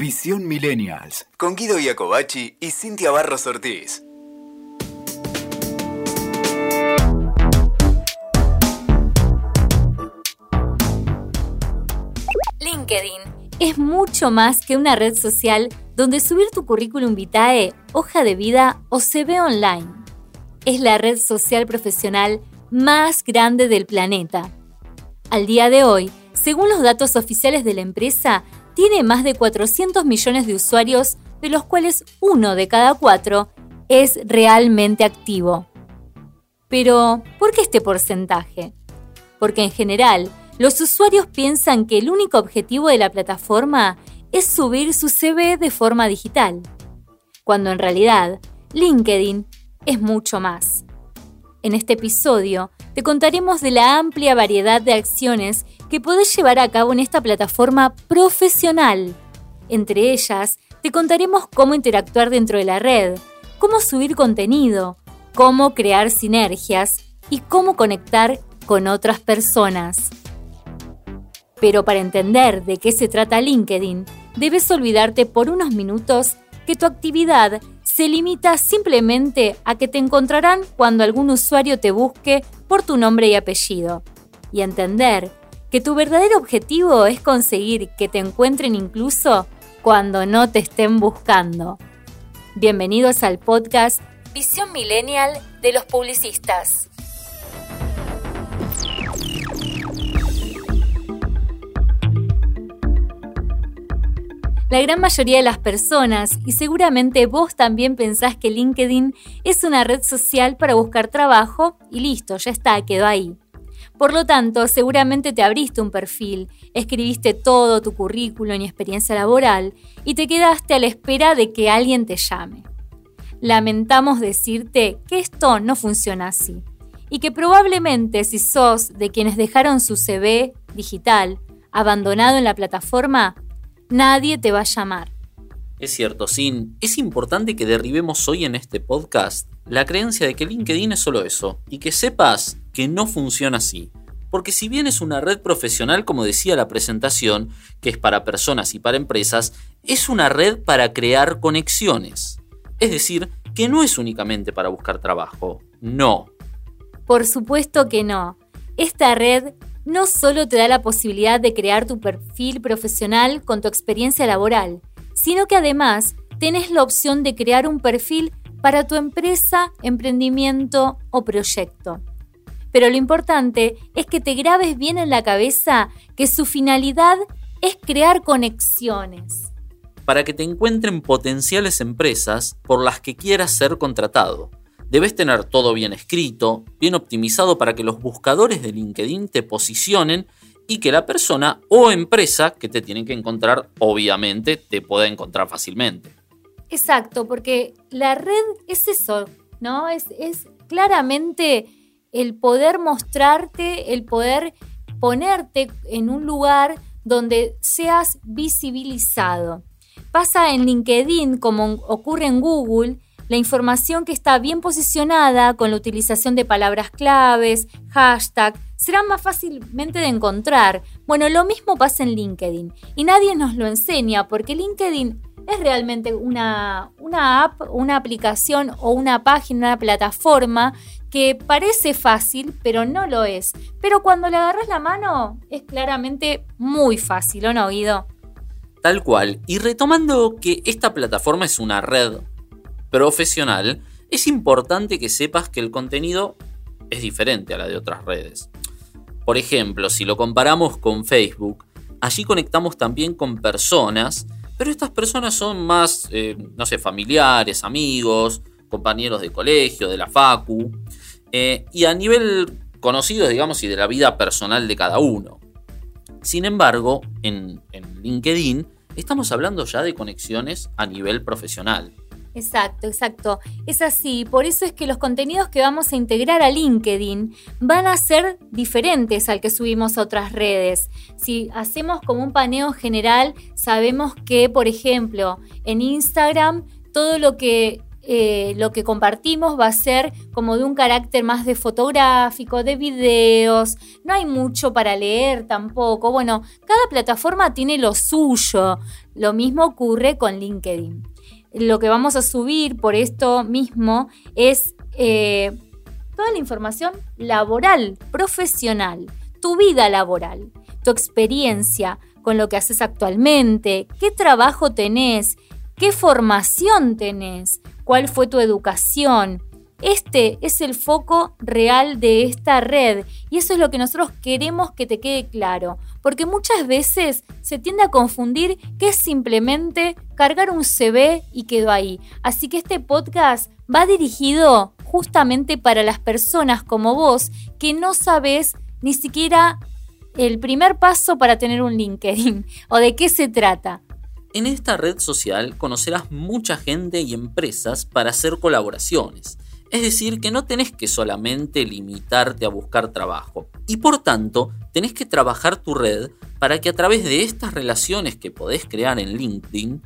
Visión Millennials. Con Guido Iacobacci y Cintia Barros Ortiz. LinkedIn es mucho más que una red social donde subir tu currículum vitae, hoja de vida o CV online. Es la red social profesional más grande del planeta. Al día de hoy, según los datos oficiales de la empresa, tiene más de 400 millones de usuarios, de los cuales uno de cada cuatro es realmente activo. Pero, ¿por qué este porcentaje? Porque en general, los usuarios piensan que el único objetivo de la plataforma es subir su CV de forma digital, cuando en realidad LinkedIn es mucho más. En este episodio te contaremos de la amplia variedad de acciones que podés llevar a cabo en esta plataforma profesional. Entre ellas, te contaremos cómo interactuar dentro de la red, cómo subir contenido, cómo crear sinergias y cómo conectar con otras personas. Pero para entender de qué se trata LinkedIn, debes olvidarte por unos minutos que tu actividad se limita simplemente a que te encontrarán cuando algún usuario te busque por tu nombre y apellido, y entender que tu verdadero objetivo es conseguir que te encuentren incluso cuando no te estén buscando. Bienvenidos al podcast Visión Millennial de los Publicistas. La gran mayoría de las personas, y seguramente vos también pensás que LinkedIn es una red social para buscar trabajo y listo, ya está, quedó ahí. Por lo tanto, seguramente te abriste un perfil, escribiste todo tu currículum y experiencia laboral y te quedaste a la espera de que alguien te llame. Lamentamos decirte que esto no funciona así y que probablemente si sos de quienes dejaron su CV digital abandonado en la plataforma, nadie te va a llamar. Es cierto, Sin, es importante que derribemos hoy en este podcast la creencia de que LinkedIn es solo eso y que sepas que no funciona así. Porque si bien es una red profesional, como decía la presentación, que es para personas y para empresas, es una red para crear conexiones. Es decir, que no es únicamente para buscar trabajo, no. Por supuesto que no. Esta red no solo te da la posibilidad de crear tu perfil profesional con tu experiencia laboral, sino que además tenés la opción de crear un perfil para tu empresa, emprendimiento o proyecto. Pero lo importante es que te grabes bien en la cabeza que su finalidad es crear conexiones. Para que te encuentren potenciales empresas por las que quieras ser contratado. Debes tener todo bien escrito, bien optimizado para que los buscadores de LinkedIn te posicionen y que la persona o empresa que te tienen que encontrar, obviamente, te pueda encontrar fácilmente. Exacto, porque la red es eso, ¿no? Es, es claramente el poder mostrarte, el poder ponerte en un lugar donde seas visibilizado. Pasa en LinkedIn como ocurre en Google, la información que está bien posicionada con la utilización de palabras claves, hashtag, será más fácilmente de encontrar. Bueno, lo mismo pasa en LinkedIn y nadie nos lo enseña porque LinkedIn es realmente una, una app, una aplicación o una página, una plataforma que parece fácil, pero no lo es. Pero cuando le agarras la mano, es claramente muy fácil, ¿o no, Guido? Tal cual. Y retomando que esta plataforma es una red profesional, es importante que sepas que el contenido es diferente a la de otras redes. Por ejemplo, si lo comparamos con Facebook, allí conectamos también con personas, pero estas personas son más, eh, no sé, familiares, amigos, compañeros de colegio, de la facu, eh, y a nivel conocido, digamos, y de la vida personal de cada uno. Sin embargo, en LinkedIn estamos hablando ya de conexiones a nivel profesional. Exacto, exacto. Es así. Por eso es que los contenidos que vamos a integrar a LinkedIn van a ser diferentes al que subimos a otras redes. Si hacemos como un paneo general, sabemos que, por ejemplo, en Instagram, todo lo que eh, lo que compartimos va a ser como de un carácter más de fotográfico, de videos, no hay mucho para leer tampoco. Bueno, cada plataforma tiene lo suyo. Lo mismo ocurre con LinkedIn. Lo que vamos a subir por esto mismo es eh, toda la información laboral, profesional, tu vida laboral, tu experiencia con lo que haces actualmente, qué trabajo tenés, qué formación tenés, cuál fue tu educación. Este es el foco real de esta red y eso es lo que nosotros queremos que te quede claro, porque muchas veces se tiende a confundir que es simplemente cargar un CV y quedó ahí. Así que este podcast va dirigido justamente para las personas como vos que no sabes ni siquiera el primer paso para tener un LinkedIn o de qué se trata. En esta red social conocerás mucha gente y empresas para hacer colaboraciones. Es decir, que no tenés que solamente limitarte a buscar trabajo. Y por tanto, tenés que trabajar tu red para que a través de estas relaciones que podés crear en LinkedIn,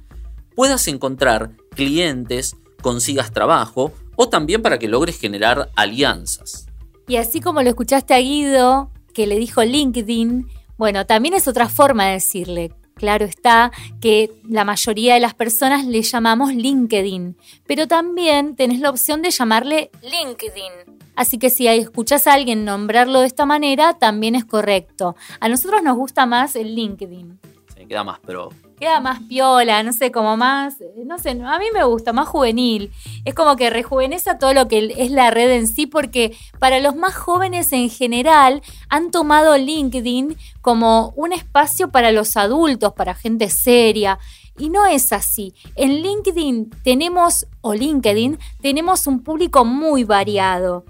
puedas encontrar clientes, consigas trabajo o también para que logres generar alianzas. Y así como lo escuchaste a Guido, que le dijo LinkedIn, bueno, también es otra forma de decirle Claro está que la mayoría de las personas le llamamos LinkedIn, pero también tenés la opción de llamarle LinkedIn. Así que si escuchas a alguien nombrarlo de esta manera, también es correcto. A nosotros nos gusta más el LinkedIn. Se queda más pero queda más piola, no sé, como más, no sé, a mí me gusta, más juvenil. Es como que rejuveneza todo lo que es la red en sí, porque para los más jóvenes en general han tomado LinkedIn como un espacio para los adultos, para gente seria. Y no es así. En LinkedIn tenemos, o LinkedIn, tenemos un público muy variado.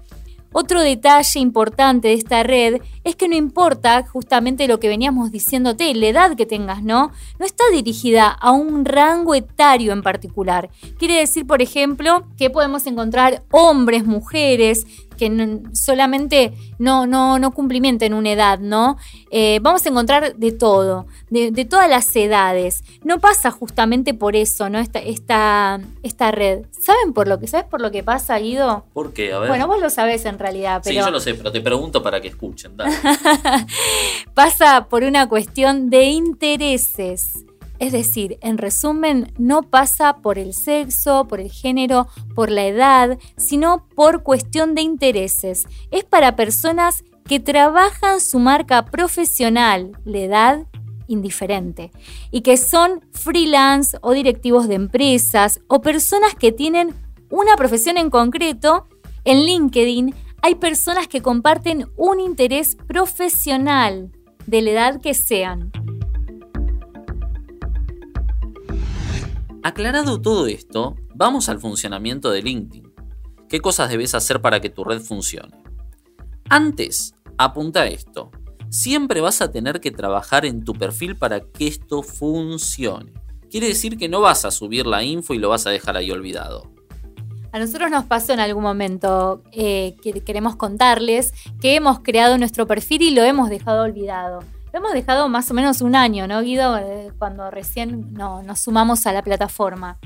Otro detalle importante de esta red es que no importa justamente lo que veníamos diciéndote, la edad que tengas, ¿no? No está dirigida a un rango etario en particular. Quiere decir, por ejemplo, que podemos encontrar hombres, mujeres, que solamente no, no, no cumplimenten una edad, ¿no? Eh, vamos a encontrar de todo, de, todas las edades. No pasa justamente por eso, ¿no? Esta, esta, esta red. ¿Saben por lo que, ¿sabes por lo que pasa, Guido? ¿Por qué? A ver. Bueno, vos lo sabés en realidad, pero... Sí, yo lo sé, pero te pregunto para que escuchen. pasa por una cuestión de intereses. Es decir, en resumen, no pasa por el sexo, por el género, por la edad, sino por cuestión de intereses. Es para personas que trabajan su marca profesional, la edad indiferente, y que son freelance o directivos de empresas o personas que tienen una profesión en concreto. En LinkedIn hay personas que comparten un interés profesional de la edad que sean. Aclarado todo esto, vamos al funcionamiento de LinkedIn. ¿Qué cosas debes hacer para que tu red funcione? Antes, apunta esto. Siempre vas a tener que trabajar en tu perfil para que esto funcione. Quiere decir que no vas a subir la info y lo vas a dejar ahí olvidado. A nosotros nos pasó en algún momento eh, que queremos contarles que hemos creado nuestro perfil y lo hemos dejado olvidado. Lo hemos dejado más o menos un año, ¿no, Guido? Eh, cuando recién nos sumamos a la plataforma.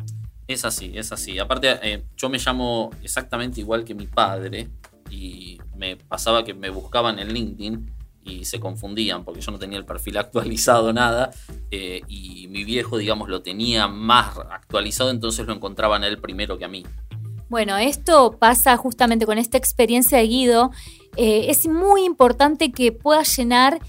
Es así, es así. Aparte, eh, yo me llamo exactamente igual que mi padre y me pasaba que me buscaban en LinkedIn y se confundían porque yo no tenía el perfil actualizado nada eh, y mi viejo, digamos, lo tenía más actualizado, entonces lo encontraban él primero que a mí. Bueno, esto pasa justamente con esta experiencia de Guido. es muy importante que puedas llenar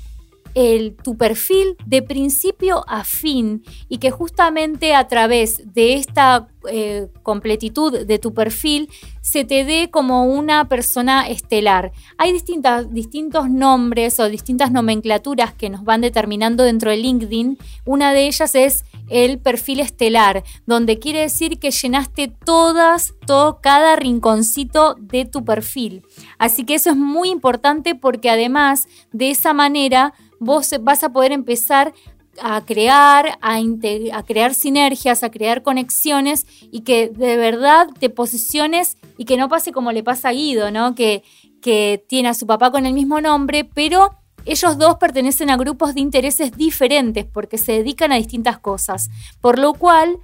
el, tu perfil de principio a fin y que justamente a través de esta eh, completitud de tu perfil se te dé como una persona estelar. Hay distintas, distintos nombres o distintas nomenclaturas que nos van determinando dentro de LinkedIn. Una de ellas es el perfil estelar, donde quiere decir que llenaste todas, todo, cada rinconcito de tu perfil. Así que eso es muy importante porque además de esa manera vos vas a poder empezar a crear, a, crear sinergias, a crear conexiones y que de verdad te posiciones y que no pase como le pasa a Guido, ¿no? Que, que tiene a su papá con el mismo nombre, pero ellos dos pertenecen a grupos de intereses diferentes porque se dedican a distintas cosas, por lo cual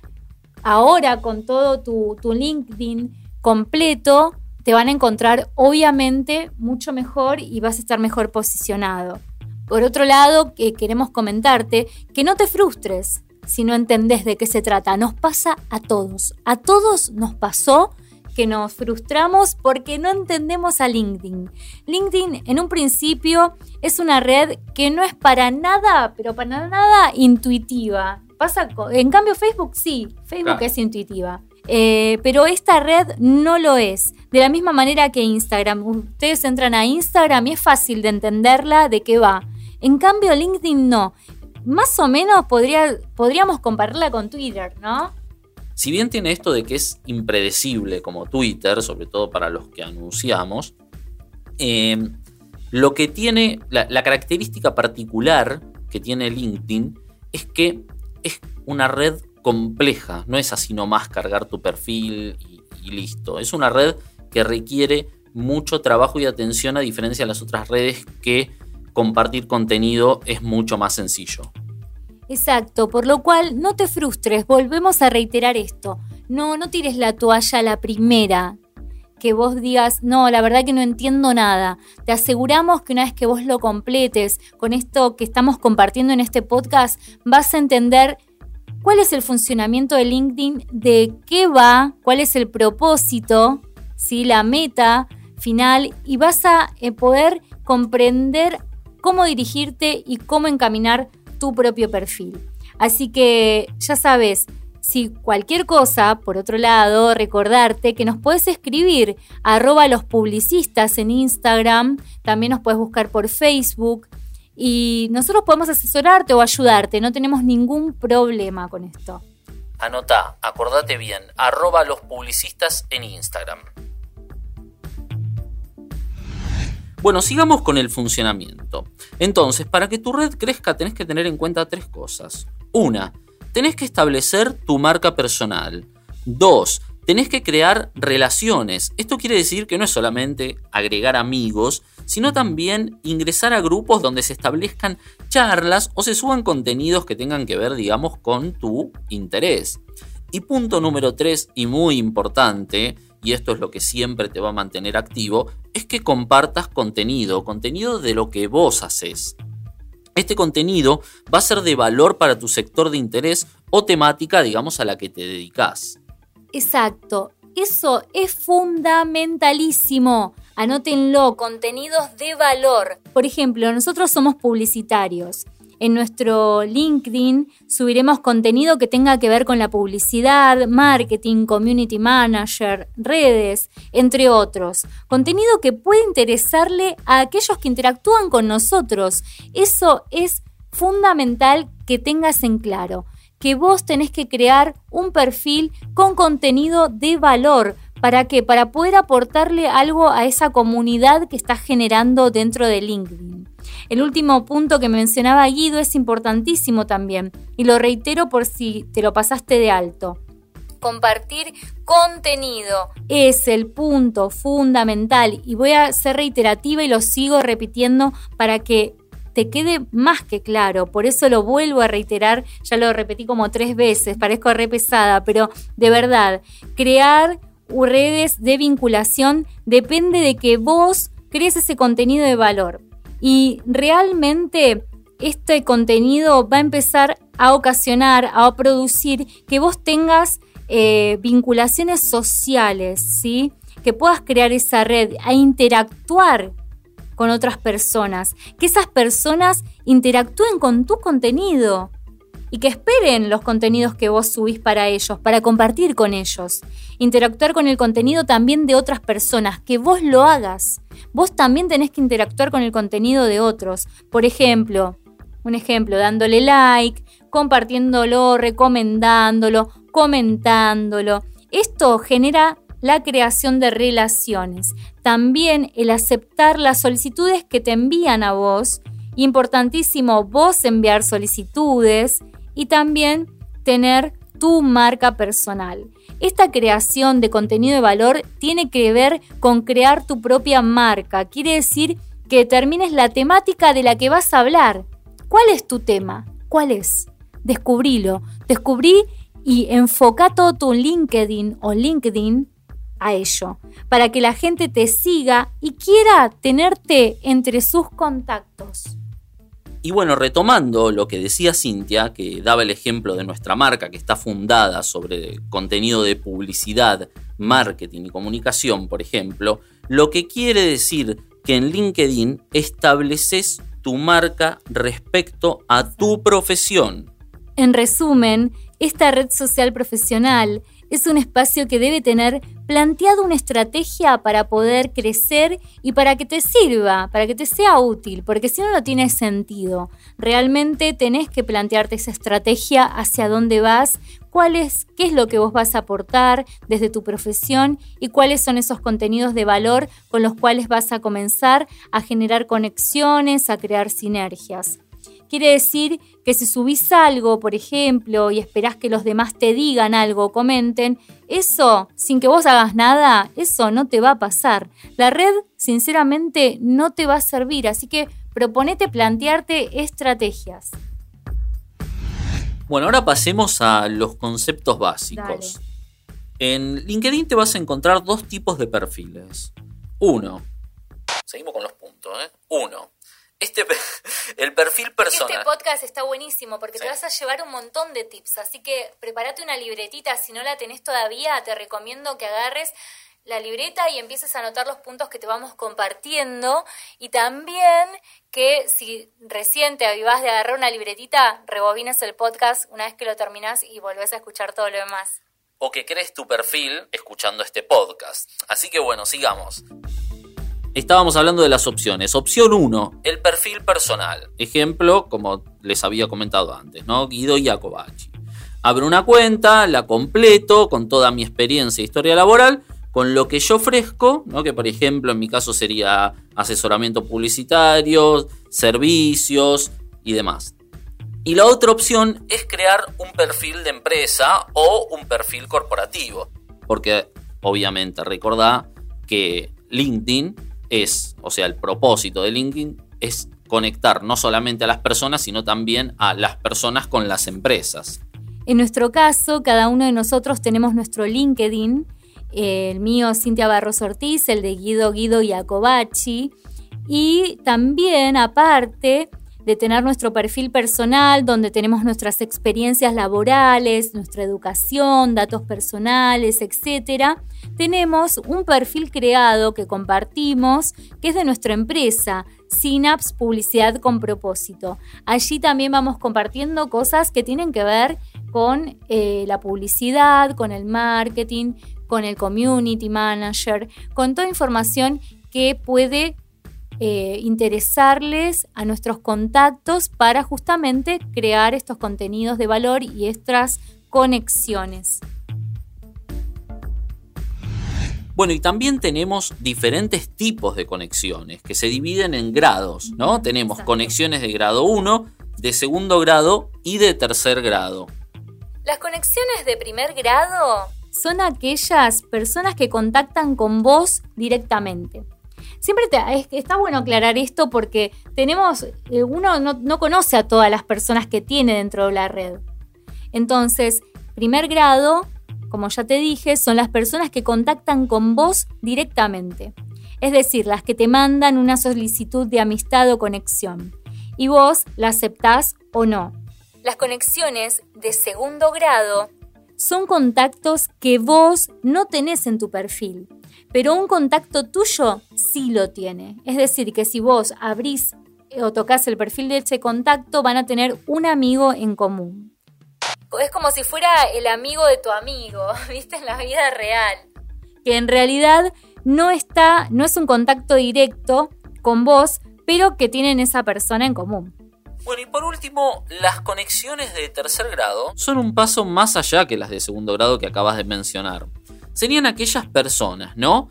ahora con todo tu, tu LinkedIn completo, te van a encontrar obviamente mucho mejor y vas a estar mejor posicionado. Por otro lado, queremos comentarte que no te frustres si no entendés de qué se trata. Nos pasa a todos. A todos nos pasó que nos frustramos porque no entendemos a LinkedIn. LinkedIn en un principio es una red que no es para nada, pero para nada intuitiva. Pasa en cambio Facebook sí, Facebook es intuitiva. Eh, pero esta red no lo es. De la misma manera que Instagram. Ustedes entran a Instagram y es fácil de entenderla de qué va. En cambio, LinkedIn no. Más o menos podría, podríamos compararla con Twitter, ¿no? Si bien tiene esto de que es impredecible como Twitter, sobre todo para los que anunciamos, em, lo que tiene, la, característica particular que tiene LinkedIn es que es una red compleja, no es así nomás cargar tu perfil y, listo, es una red que requiere mucho trabajo y atención a diferencia de las otras redes que compartir contenido es mucho más sencillo. Exacto, por lo cual no te frustres, volvemos a reiterar esto. No, no tires la toalla a la primera. Que vos digas, no, la verdad que no entiendo nada. Te aseguramos que una vez que vos lo completes con esto que estamos compartiendo en este podcast, vas a entender cuál es el funcionamiento de LinkedIn, de qué va, cuál es el propósito, ¿sí? la meta final y vas a eh, poder comprender cómo dirigirte y cómo encaminar tu propio perfil. Así que ya sabes, si cualquier cosa, por otro lado, recordarte que nos puedes escribir arroba los publicistas en Instagram, también nos puedes buscar por Facebook y nosotros podemos asesorarte o ayudarte, no tenemos ningún problema con esto. Anota, acordate bien, arroba los publicistas en Instagram. Bueno, sigamos con el funcionamiento. Entonces, para que tu red crezca tenés que tener en cuenta tres cosas. Una, tenés que establecer tu marca personal. Dos, tenés que crear relaciones. Esto quiere decir que no es solamente agregar amigos, sino también ingresar a grupos donde se establezcan charlas o se suban contenidos que tengan que ver, digamos, con tu interés. Y punto número tres, y muy importante, y esto es lo que siempre te va a mantener activo, es que compartas contenido, contenido de lo que vos haces. Este contenido va a ser de valor para tu sector de interés o temática, digamos, a la que te dedicas. Exacto, eso es fundamentalísimo. Anótenlo, contenidos de valor. Por ejemplo, nosotros somos publicitarios en nuestro LinkedIn subiremos contenido que tenga que ver con la publicidad, marketing, community manager, redes, entre otros. Contenido que puede interesarle a aquellos que interactúan con nosotros. Eso es fundamental que tengas en claro, que vos tenés que crear un perfil con contenido de valor. ¿Para qué? Para poder aportarle algo a esa comunidad que estás generando dentro de LinkedIn. El último punto que mencionaba Guido es importantísimo también y lo reitero por si te lo pasaste de alto. Compartir contenido es el punto fundamental y voy a ser reiterativa y lo sigo repitiendo para que te quede más que claro. Por eso lo vuelvo a reiterar, ya lo repetí como tres veces, parezco re pesada, pero de verdad, crear redes de vinculación depende de que vos crees ese contenido de valor. Y realmente este contenido va a empezar a ocasionar, a producir que vos tengas eh, vinculaciones sociales, ¿sí? Que puedas crear esa red, a interactuar con otras personas, que esas personas interactúen con tu contenido y que esperen los contenidos que vos subís para ellos, para compartir con ellos. Interactuar con el contenido también de otras personas, que vos lo hagas. Vos también tenés que interactuar con el contenido de otros. Por ejemplo, un ejemplo, dándole like, compartiéndolo, recomendándolo, comentándolo. Esto genera la creación de relaciones. También el aceptar las solicitudes que te envían a vos. Importantísimo vos enviar solicitudes y también tener tu marca personal. Esta creación de contenido de valor tiene que ver con crear tu propia marca. Quiere decir que determines la temática de la que vas a hablar. ¿Cuál es tu tema? ¿Cuál es? Descubrilo. Descubrí y enfoca todo tu LinkedIn o LinkedIn a ello, para que la gente te siga y quiera tenerte entre sus contactos. Y bueno, retomando lo que decía Cintia, que daba el ejemplo de nuestra marca que está fundada sobre contenido de publicidad, marketing y comunicación, por ejemplo, lo que quiere decir que en LinkedIn estableces tu marca respecto a tu profesión. En resumen, esta red social profesional es un espacio que debe tener planteado una estrategia para poder crecer y para que te sirva, para que te sea útil, porque si no, no tiene sentido. Realmente tenés que plantearte esa estrategia hacia dónde vas, cuál es, qué es lo que vos vas a aportar desde tu profesión y cuáles son esos contenidos de valor con los cuales vas a comenzar a generar conexiones, a crear sinergias. Quiere decir que si subís algo, por ejemplo, y esperás que los demás te digan algo o comenten, eso, sin que vos hagas nada, eso no te va a pasar. La red, sinceramente, no te va a servir, así que proponete plantearte estrategias. Bueno, ahora pasemos a los conceptos básicos. En LinkedIn te vas a encontrar dos tipos de perfiles. Uno. Seguimos con los puntos, ¿eh? Uno este, el perfil personal. Este podcast está buenísimo porque te vas a llevar un montón de tips. Así que prepárate una libretita. Si no la tenés todavía, te recomiendo que agarres la libreta y empieces a anotar los puntos que te vamos compartiendo. Y también que si recién te avivás de agarrar una libretita, rebobines el podcast una vez que lo terminás y volvés a escuchar todo lo demás. O que crees tu perfil escuchando este podcast. Así que bueno, sigamos estábamos hablando de las opciones. Opción 1, el perfil personal. Ejemplo, como les había comentado antes, ¿no? Guido Iacobacci. Abro una cuenta, la completo con toda mi experiencia e historia laboral, con lo que yo ofrezco, que por ejemplo en mi caso sería asesoramiento publicitario, servicios y demás. Y la otra opción es crear un perfil de empresa o un perfil corporativo, porque obviamente recordá que LinkedIn es, o sea, el propósito de LinkedIn es conectar no solamente a las personas, sino también a las personas con las empresas. En nuestro caso, cada uno de nosotros tenemos nuestro LinkedIn, el mío Cintia Barros Ortiz, el de Guido Guido Iacobacci, y también aparte de tener nuestro perfil personal, donde tenemos nuestras experiencias laborales, nuestra educación, datos personales, etc., tenemos un perfil creado que compartimos, que es de nuestra empresa, Synapse Publicidad con propósito. Allí también vamos compartiendo cosas que tienen que ver con eh, la publicidad, con el marketing, con el community manager, con toda información que puede eh, interesarles a nuestros contactos para justamente crear estos contenidos de valor y estas conexiones. Bueno, y también tenemos diferentes tipos de conexiones que se dividen en grados, ¿no? Tenemos conexiones de grado 1, de segundo grado y de tercer grado. Las conexiones de primer grado son aquellas personas que contactan con vos directamente. Siempre está bueno aclarar esto porque tenemos, eh, uno no, conoce a todas las personas que tiene dentro de la red. Entonces, primer grado, como ya te dije, son las personas que contactan con vos directamente. Es decir, las que te mandan una solicitud de amistad o conexión. Y vos la aceptás o no. Las conexiones de segundo grado son contactos que vos no tenés en tu perfil, pero un contacto tuyo sí lo tiene. Es decir, que si vos abrís o tocas el perfil de ese contacto, van a tener un amigo en común. Es como si fuera el amigo de tu amigo, ¿viste? En la vida real. Que en realidad no está, no es un contacto directo con vos, pero que tienen esa persona en común. Bueno, y por último, las conexiones de tercer grado son un paso más allá que las de segundo grado que acabas de mencionar serían aquellas personas, ¿no?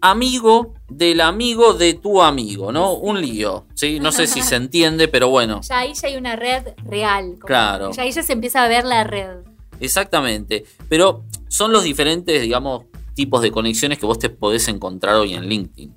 Amigo del amigo de tu amigo, ¿no? Un lío, ¿sí? No sé si se entiende, pero bueno. Ya ahí ya hay una red real. claro. Ya ahí ya se empieza a ver la red. Exactamente. Pero son los diferentes, digamos, tipos de conexiones que vos te podés encontrar hoy en LinkedIn.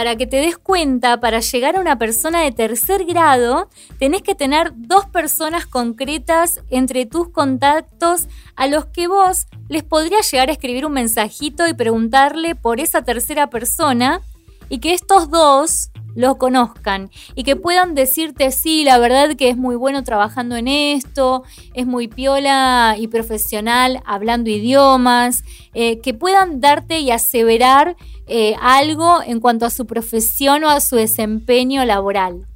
Para que te des cuenta, para llegar a una persona de tercer grado, tenés que tener dos personas concretas entre tus contactos a los que vos les podrías llegar a escribir un mensajito y preguntarle por esa tercera persona y que estos dos lo conozcan y que puedan decirte, sí, la verdad que es muy bueno trabajando en esto, es muy piola y profesional hablando idiomas, eh, que puedan darte y aseverar eh, algo en cuanto a su profesión o a su desempeño laboral.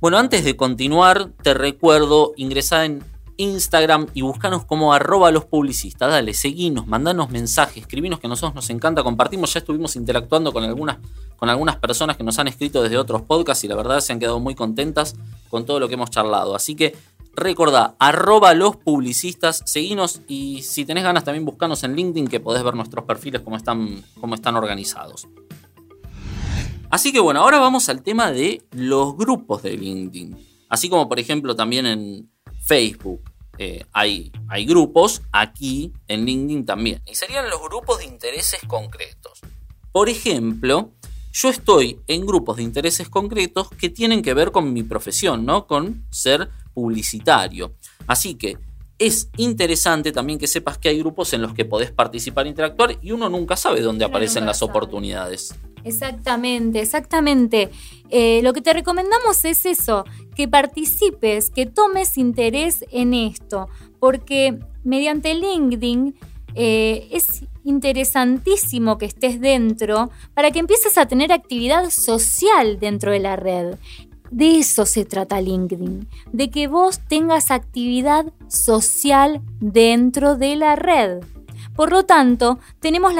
Bueno, antes de continuar, te recuerdo ingresar en Instagram y buscanos como arroba los publicistas. Dale, seguinos, mandanos mensajes, escribinos que a nosotros nos encanta, compartimos, ya estuvimos interactuando con algunas, con algunas personas que nos han escrito desde otros podcasts y la verdad se han quedado muy contentas con todo lo que hemos charlado. Así que recordá, arroba los publicistas, seguinos y si tenés ganas también buscanos en LinkedIn que podés ver nuestros perfiles como están, cómo están organizados. Así que bueno, ahora vamos al tema de los grupos de LinkedIn. Así como por ejemplo también en, Facebook eh, hay, hay grupos, aquí en LinkedIn también. Y serían los grupos de intereses concretos. Por ejemplo, yo estoy en grupos de intereses concretos que tienen que ver con mi profesión, ¿no? Con ser publicitario. Así que es interesante también que sepas que hay grupos en los que podés participar e interactuar y uno nunca sabe dónde aparecen las oportunidades. Exactamente, exactamente. Eh, lo que te recomendamos es eso, que participes, que tomes interés en esto, porque mediante LinkedIn eh, es interesantísimo que estés dentro para que empieces a tener actividad social dentro de la red. De eso se trata LinkedIn, de que vos tengas actividad social dentro de la red. Por lo tanto, tenemos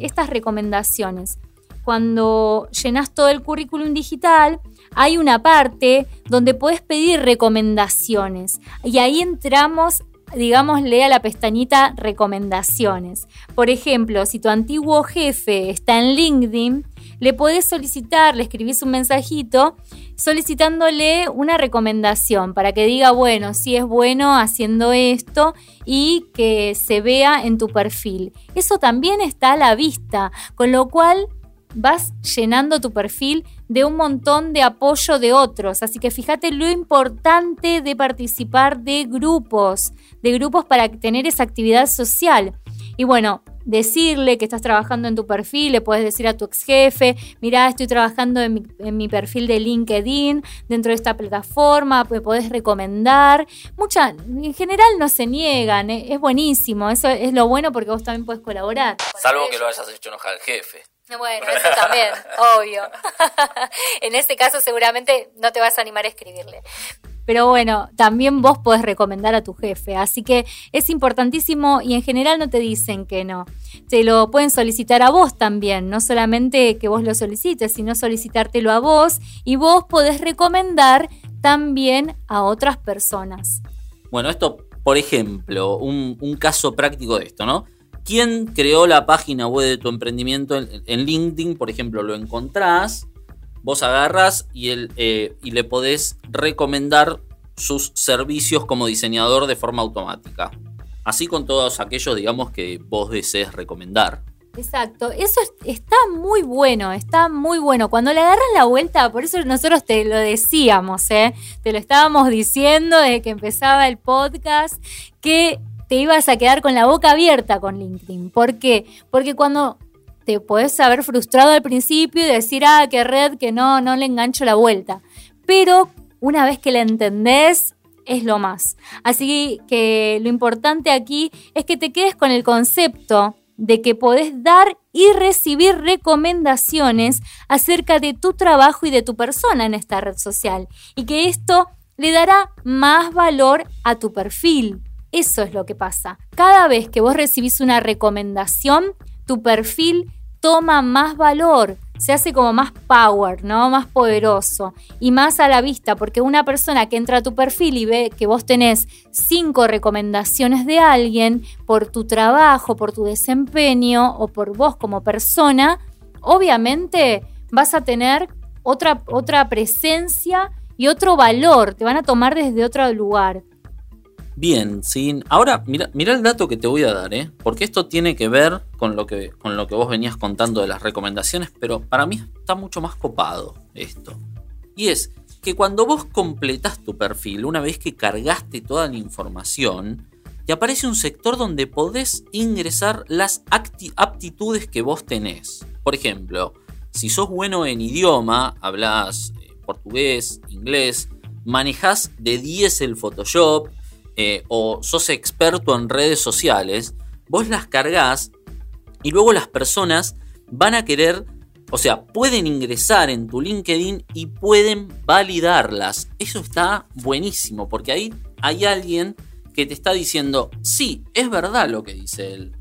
estas recomendaciones cuando llenas todo el currículum digital, hay una parte donde puedes pedir recomendaciones y ahí entramos digámosle a la pestañita recomendaciones. Por ejemplo, si tu antiguo jefe está en LinkedIn, le podés solicitar, le escribís un mensajito solicitándole una recomendación para que diga, bueno, si es bueno haciendo esto y que se vea en tu perfil. Eso también está a la vista, con lo cual vas llenando tu perfil de un montón de apoyo de otros. Así que fíjate lo importante de participar de grupos, de grupos para tener esa actividad social. Y bueno, decirle que estás trabajando en tu perfil, le puedes decir a tu ex jefe, mira, estoy trabajando en mi, perfil de LinkedIn dentro de esta plataforma, me podés recomendar. Mucha, en general no se niegan, ¿eh? es buenísimo, eso es lo bueno porque vos también puedes colaborar. Salvo que lo hayas hecho enojar al jefe. Bueno, eso también, obvio. en ese caso seguramente no te vas a animar a escribirle. Pero bueno, también vos podés recomendar a tu jefe. Así que es importantísimo y en general no te dicen que no. Te lo pueden solicitar a vos también. No solamente que vos lo solicites, sino solicitártelo a vos y vos podés recomendar también a otras personas. Bueno, esto, por ejemplo, un, un caso práctico de esto, ¿no? Quién creó la página web de tu emprendimiento en, LinkedIn, por ejemplo, lo encontrás, vos agarras y, eh, y le podés recomendar sus servicios como diseñador de forma automática. Así con todos aquellos, digamos, que vos desees recomendar. Exacto, eso está muy bueno, está muy bueno. Cuando le agarras la vuelta, por eso nosotros te lo decíamos, ¿eh? te lo estábamos diciendo desde que empezaba el podcast, que te ibas a quedar con la boca abierta con LinkedIn. ¿Por qué? Porque cuando te puedes haber frustrado al principio y decir, ah, qué red, que no, no le engancho la vuelta. Pero una vez que la entendés, es lo más. Así que lo importante aquí es que te quedes con el concepto de que podés dar y recibir recomendaciones acerca de tu trabajo y de tu persona en esta red social y que esto le dará más valor a tu perfil, eso es lo que pasa. Cada vez que vos recibís una recomendación, tu perfil toma más valor, se hace como más power, ¿no? Más poderoso y más a la vista, porque una persona que entra a tu perfil y ve que vos tenés cinco recomendaciones de alguien por tu trabajo, por tu desempeño o por vos como persona, obviamente vas a tener otra, otra presencia y otro valor, te van a tomar desde otro lugar. Bien, sí. Ahora, mira, el dato que te voy a dar, ¿eh? Porque esto tiene que ver con lo que, con lo que vos venías contando de las recomendaciones, pero para mí está mucho más copado esto. Y es que cuando vos completás tu perfil, una vez que cargaste toda la información, te aparece un sector donde podés ingresar las aptitudes que vos tenés. Por ejemplo, si sos bueno en idioma, hablas eh, portugués, inglés, manejás de 10 el Photoshop, eh, o sos experto en redes sociales, vos las cargas y luego las personas van a querer, o sea, pueden ingresar en tu LinkedIn y pueden validarlas. Eso está buenísimo porque ahí hay alguien que te está diciendo, sí, es verdad lo que dice él.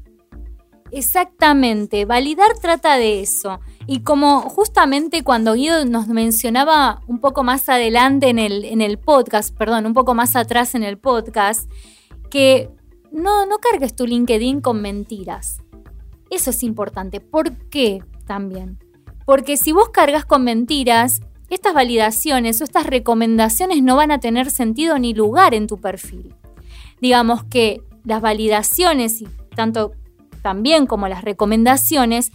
Exactamente, validar trata de eso. Y como justamente cuando Guido nos mencionaba un poco más adelante en el, en el podcast, perdón, un poco más atrás en el podcast, que no, no cargues tu LinkedIn con mentiras. Eso es importante. ¿Por qué también? Porque si vos cargas con mentiras, estas validaciones o estas recomendaciones no van a tener sentido ni lugar en tu perfil. Digamos que las validaciones, y tanto también como las recomendaciones,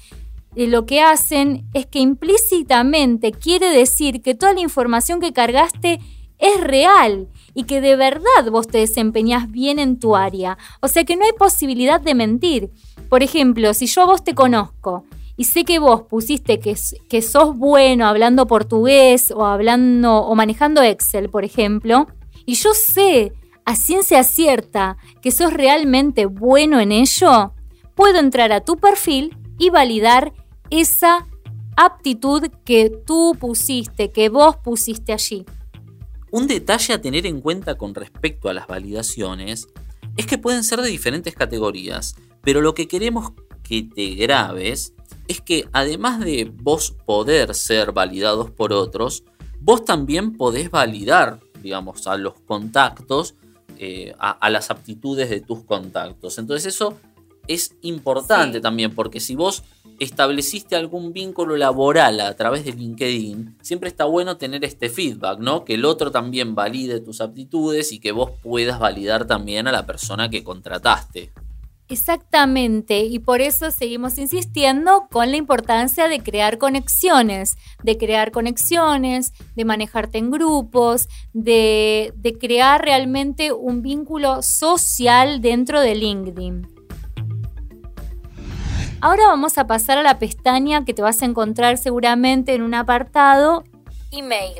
eh, lo que hacen es que implícitamente quiere decir que toda la información que cargaste es real y que de verdad vos te desempeñás bien en tu área. O sea que no hay posibilidad de mentir. Por ejemplo, si yo vos te conozco y sé que vos pusiste que, que sos bueno hablando portugués o hablando o manejando Excel, por ejemplo, y yo sé a ciencia cierta que sos realmente bueno en ello, puedo entrar a tu perfil y validar esa aptitud que tú pusiste, que vos pusiste allí. Un detalle a tener en cuenta con respecto a las validaciones es que pueden ser de diferentes categorías, pero lo que queremos que te grabes es que además de vos poder ser validados por otros, vos también podés validar, digamos, a los contactos, eh, a, las aptitudes de tus contactos. Entonces eso es importante también, porque si vos estableciste algún vínculo laboral a través de LinkedIn, siempre está bueno tener este feedback, ¿no? Que el otro también valide tus aptitudes y que vos puedas validar también a la persona que contrataste. Exactamente, y por eso seguimos insistiendo con la importancia de crear conexiones, de crear conexiones, de manejarte en grupos, de, de crear realmente un vínculo social dentro de LinkedIn. Ahora vamos a pasar a la pestaña que te vas a encontrar seguramente en un apartado email.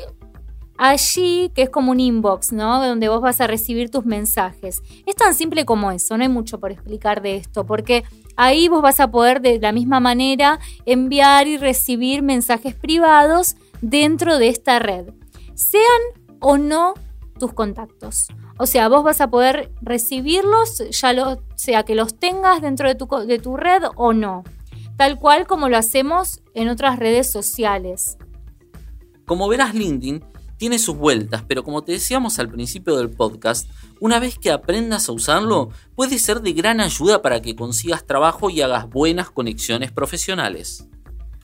Allí, que es como un inbox, ¿no? Donde vos vas a recibir tus mensajes. Es tan simple como eso, no hay mucho por explicar de esto, porque ahí vos vas a poder de la misma manera enviar y recibir mensajes privados dentro de esta red, sean o no tus contactos. O sea, vos vas a poder recibirlos, ya lo, sea que los tengas dentro de tu, de tu red o no. Tal cual como lo hacemos en otras redes sociales. Como verás, LinkedIn tiene sus vueltas, pero como te decíamos al principio del podcast, una vez que aprendas a usarlo, puede ser de gran ayuda para que consigas trabajo y hagas buenas conexiones profesionales.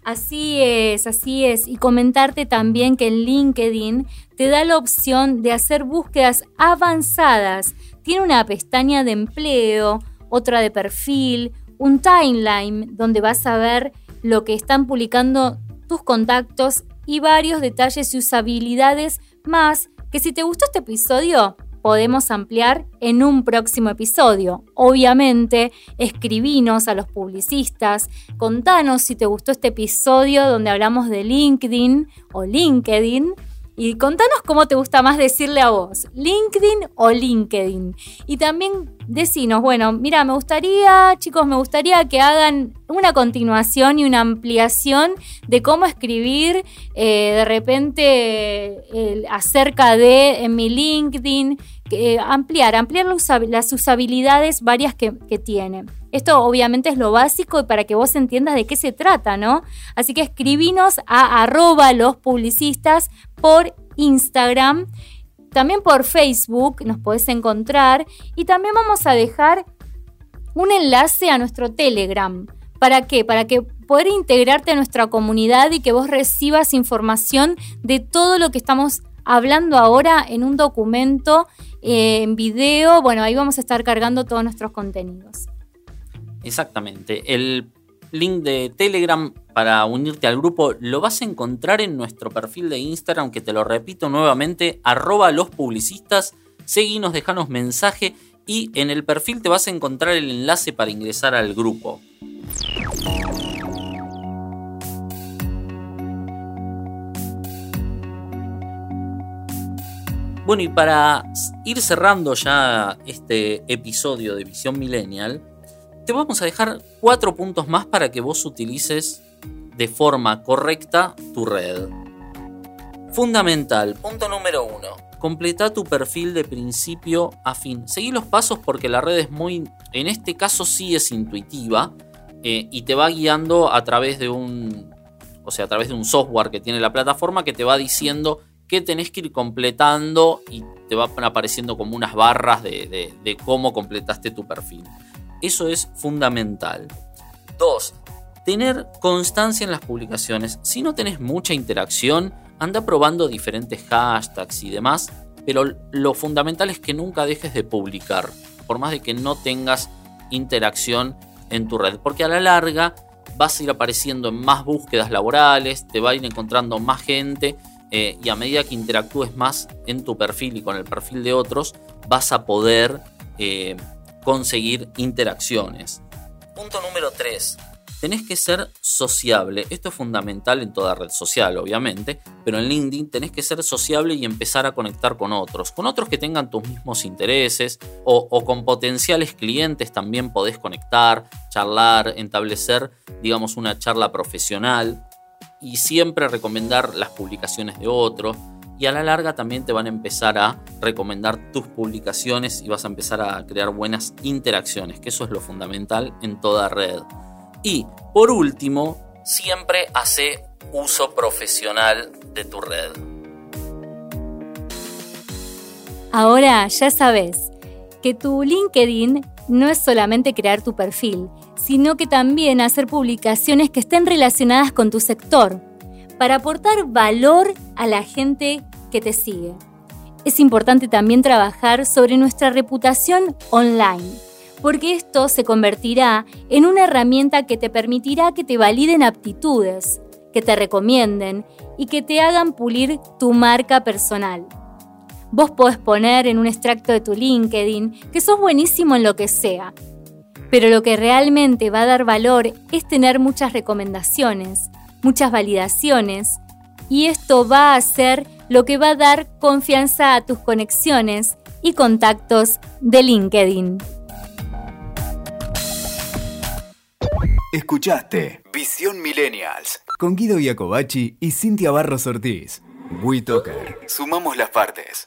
Así es, así es. Y comentarte también que en LinkedIn te da la opción de hacer búsquedas avanzadas. Tiene una pestaña de empleo, otra de perfil, un timeline donde vas a ver lo que están publicando tus contactos y varios detalles y usabilidades más que si te gustó este episodio podemos ampliar en un próximo episodio. Obviamente, escribinos a los publicistas, contanos si te gustó este episodio donde hablamos de LinkedIn o LinkedIn y contanos cómo te gusta más decirle a vos, LinkedIn o LinkedIn. Y también decinos, bueno, mira, me gustaría, chicos, me gustaría que hagan una continuación y una ampliación de cómo escribir eh, de repente acerca de en mi LinkedIn, eh, ampliar, ampliar las usabilidades varias que, tiene. Esto obviamente es lo básico y para que vos entiendas de qué se trata, ¿no? Así que escribinos a arroba los publicistas por Instagram, también por Facebook nos podés encontrar y también vamos a dejar un enlace a nuestro Telegram. ¿Para qué? Para que poder integrarte a nuestra comunidad y que vos recibas información de todo lo que estamos hablando ahora en un documento eh, en video. Bueno, ahí vamos a estar cargando todos nuestros contenidos. Exactamente. El link de Telegram para unirte al grupo lo vas a encontrar en nuestro perfil de Instagram, que te lo repito nuevamente, arroba los publicistas. Seguinos, dejanos mensaje y en el perfil te vas a encontrar el enlace para ingresar al grupo. Bueno, y para ir cerrando ya este episodio de Visión Millennial, te vamos a dejar cuatro puntos más para que vos utilices de forma correcta tu red. Fundamental, punto número uno. Completa tu perfil de principio a fin. Seguí los pasos porque la red es muy, en este caso sí es intuitiva eh, y te va guiando a través de un, o sea, a través de un software que tiene la plataforma que te va diciendo qué tenés que ir completando y te van apareciendo como unas barras de, de cómo completaste tu perfil. Eso es fundamental. Dos, tener constancia en las publicaciones. Si no tenés mucha interacción, anda probando diferentes hashtags y demás, pero lo fundamental es que nunca dejes de publicar, por más de que no tengas interacción en tu red, porque a la larga vas a ir apareciendo en más búsquedas laborales, te va a ir encontrando más gente eh, y a medida que interactúes más en tu perfil y con el perfil de otros, vas a poder eh, conseguir interacciones. Punto número 3. Tenés que ser sociable. Esto es fundamental en toda red social, obviamente, pero en LinkedIn tenés que ser sociable y empezar a conectar con otros, con otros que tengan tus mismos intereses o, o con potenciales clientes también podés conectar, charlar, establecer, digamos, una charla profesional y siempre recomendar las publicaciones de otros y a la larga también te van a empezar a recomendar tus publicaciones y vas a empezar a crear buenas interacciones, que eso es lo fundamental en toda red. Y por último, siempre hace uso profesional de tu red. Ahora ya sabes que tu LinkedIn no es solamente crear tu perfil, sino que también hacer publicaciones que estén relacionadas con tu sector para aportar valor a la gente que te sigue. Es importante también trabajar sobre nuestra reputación online, porque esto se convertirá en una herramienta que te permitirá que te validen aptitudes, que te recomienden y que te hagan pulir tu marca personal. Vos podés poner en un extracto de tu LinkedIn que sos buenísimo en lo que sea, pero lo que realmente va a dar valor es tener muchas recomendaciones, muchas validaciones, y esto va a ser lo que va a dar confianza a tus conexiones y contactos de LinkedIn. Escuchaste Visión Millennials con Guido Iacobacci y Cintia Barros Ortiz. WeToker. Sumamos las partes.